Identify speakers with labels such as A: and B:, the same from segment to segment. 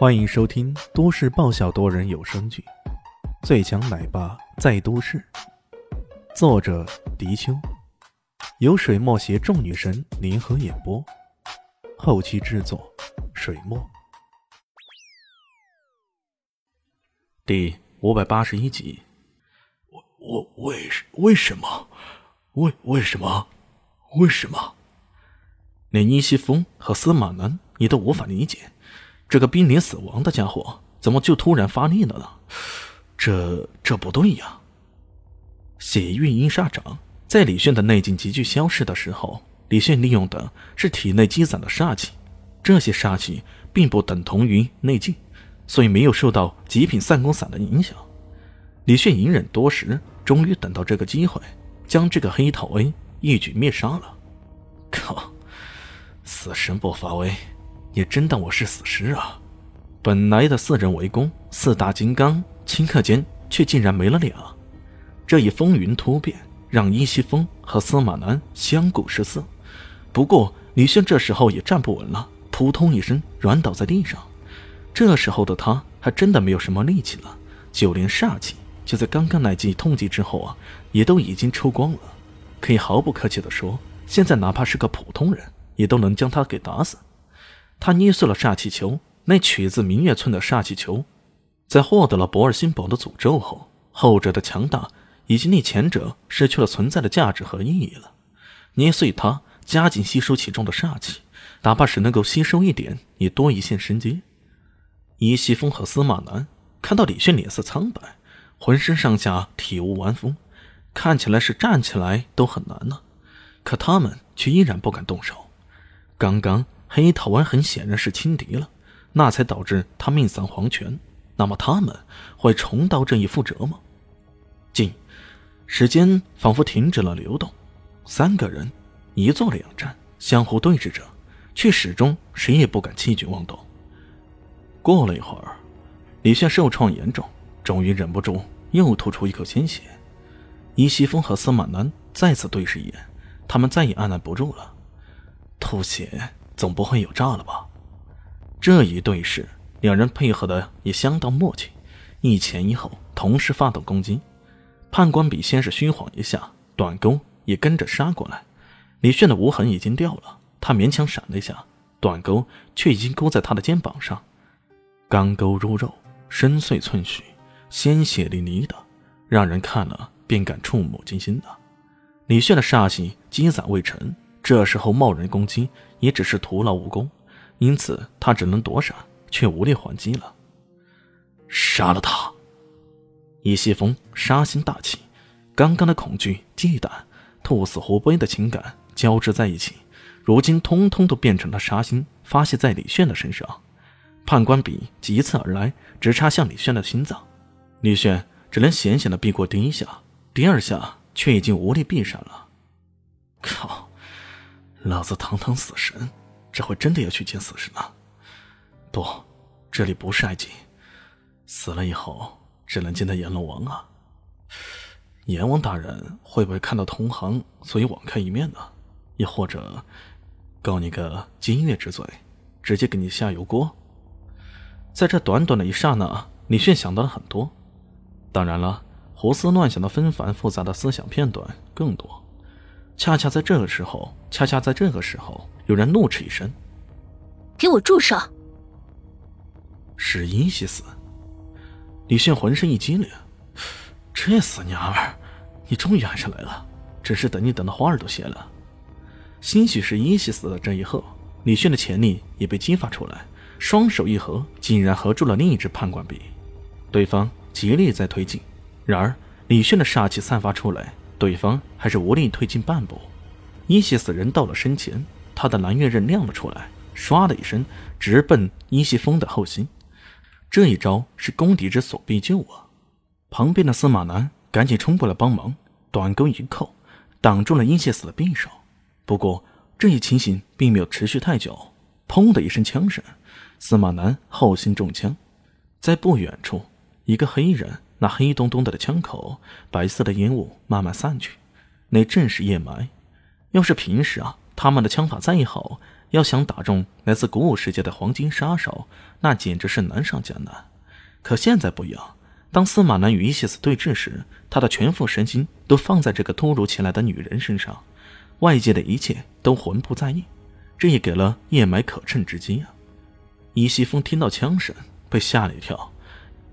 A: 欢迎收听都市爆笑多人有声剧《最强奶爸在都市》，作者：迪秋，由水墨携众女神联合演播，后期制作：水墨。第五百八十一集。
B: 我我为为什么？为为什么？为什么？
A: 连伊西风和司马南，你都无法理解。这个濒临死亡的家伙怎么就突然发力了呢？这这不对呀！血运阴煞掌在李炫的内劲急剧消失的时候，李炫利用的是体内积攒的煞气，这些煞气并不等同于内劲，所以没有受到极品散功散的影响。李炫隐忍多时，终于等到这个机会，将这个黑桃 A 一举灭杀了。靠！死神不发威！也真当我是死尸啊！本来的四人围攻，四大金刚顷刻间却竟然没了俩。这一风云突变，让伊西风和司马南相顾失色。不过李轩这时候也站不稳了，扑通一声软倒在地上。这时候的他还真的没有什么力气了，就连煞气就在刚刚那记痛击之后啊，也都已经抽光了。可以毫不客气地说，现在哪怕是个普通人，也都能将他给打死。他捏碎了煞气球，那取自明月村的煞气球，在获得了博尔星宝的诅咒后，后者的强大以及那前者失去了存在的价值和意义了。捏碎它，加紧吸收其中的煞气，哪怕是能够吸收一点，也多一线生机。伊西风和司马南看到李炫脸色苍白，浑身上下体无完肤，看起来是站起来都很难呢，可他们却依然不敢动手。刚刚。黑桃丸很显然是轻敌了，那才导致他命丧黄泉。那么他们会重蹈这一覆辙吗？静，时间仿佛停止了流动。三个人一坐两站，相互对峙着，却始终谁也不敢轻举妄动。过了一会儿，李炫受创严重，终于忍不住又吐出一口鲜血。伊西风和司马南再次对视一眼，他们再也按捺不住了，吐血。总不会有诈了吧？这一对视，两人配合的也相当默契，一前一后同时发动攻击。判官笔先是虚晃一下，短钩也跟着杀过来。李炫的无痕已经掉了，他勉强闪了一下，短钩却已经勾在他的肩膀上。钢钩如肉，深邃寸许，鲜血淋漓的，让人看了便感触目惊心的。李炫的煞气积攒未成。这时候贸然攻击也只是徒劳无功，因此他只能躲闪，却无力还击了。
B: 杀了他！
A: 以西风杀心大起，刚刚的恐惧、忌惮、兔死狐悲的情感交织在一起，如今通通都变成了杀心，发泄在李炫的身上。判官笔急刺而来，直插向李炫的心脏。李炫只能险险的避过第一下，第二下却已经无力避闪了。靠！老子堂堂死神，这回真的要去见死神了？不，这里不是埃及，死了以后只能见到阎罗王啊！阎王大人会不会看到同行，所以网开一面呢？也或者告你个金月之罪，直接给你下油锅？在这短短的一刹那，李炫想到了很多，当然了，胡思乱想的纷繁复杂的思想片段更多。恰恰在这个时候，恰恰在这个时候，有人怒斥一声：“
C: 给我住手！”
A: 是伊西斯。李炫浑身一激灵，这死娘们儿，你终于还是来了，真是等你等的花儿都谢了。兴许是伊西斯的这一喝，李炫的潜力也被激发出来，双手一合，竟然合住了另一只判官笔。对方极力在推进，然而李炫的煞气散发出来。对方还是无力推进半步，伊西斯人到了身前，他的蓝月刃亮了出来，唰的一声直奔伊西风的后心。这一招是攻敌之所必救啊！旁边的司马南赶紧冲过来帮忙，短钩一扣，挡住了伊西斯的匕首。不过这一情形并没有持续太久，砰的一声枪声，司马南后心中枪，在不远处，一个黑衣人。那黑洞洞的枪口，白色的烟雾慢慢散去，那正是夜埋。要是平时啊，他们的枪法再好，要想打中来自古武世界的黄金杀手，那简直是难上加难。可现在不一样，当司马南与伊西斯对峙时，他的全副神经都放在这个突如其来的女人身上，外界的一切都浑不在意。这也给了叶埋可乘之机啊！伊西风听到枪声，被吓了一跳，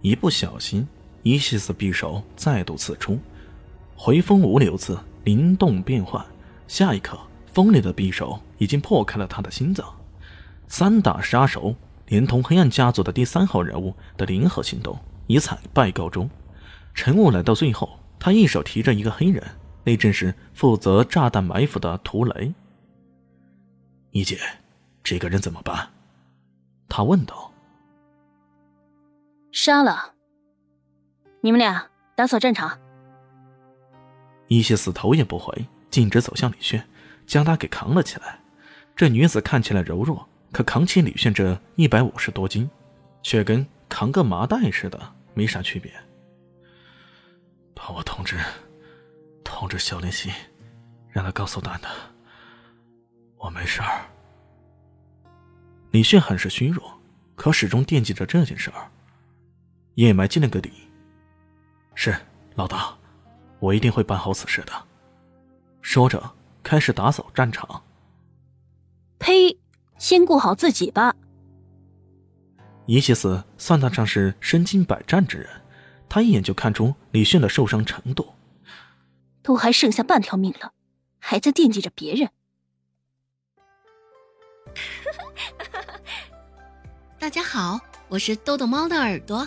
A: 一不小心，伊西斯匕首再度刺出，回风五柳刺，灵动变幻。下一刻，锋利的匕首已经破开了他的心脏。三大杀手连同黑暗家族的第三号人物的联合行动以惨败告终。陈雾来到最后，他一手提着一个黑人，那正是负责炸弹埋伏的涂雷。
B: 一姐，这个人怎么办？
A: 他问道。
C: 杀了。你们俩打扫战场。
A: 伊西斯头也不回，径直走向李炫，将他给扛了起来。这女子看起来柔弱，可扛起李炫这一百五十多斤，却跟扛个麻袋似的，没啥区别。
B: 帮我通知，通知肖林熙，让他告诉蛋蛋。我没事儿。
A: 李炫很是虚弱，可始终惦记着这件事儿。叶埋进了个底：“是老大，我一定会办好此事的。”说着，开始打扫战场。
C: 呸！先顾好自己吧。
A: 伊西斯算得上是身经百战之人，他一眼就看出李迅的受伤程度。
C: 都还剩下半条命了，还在惦记着别人。
D: 大家好，我是豆豆猫的耳朵。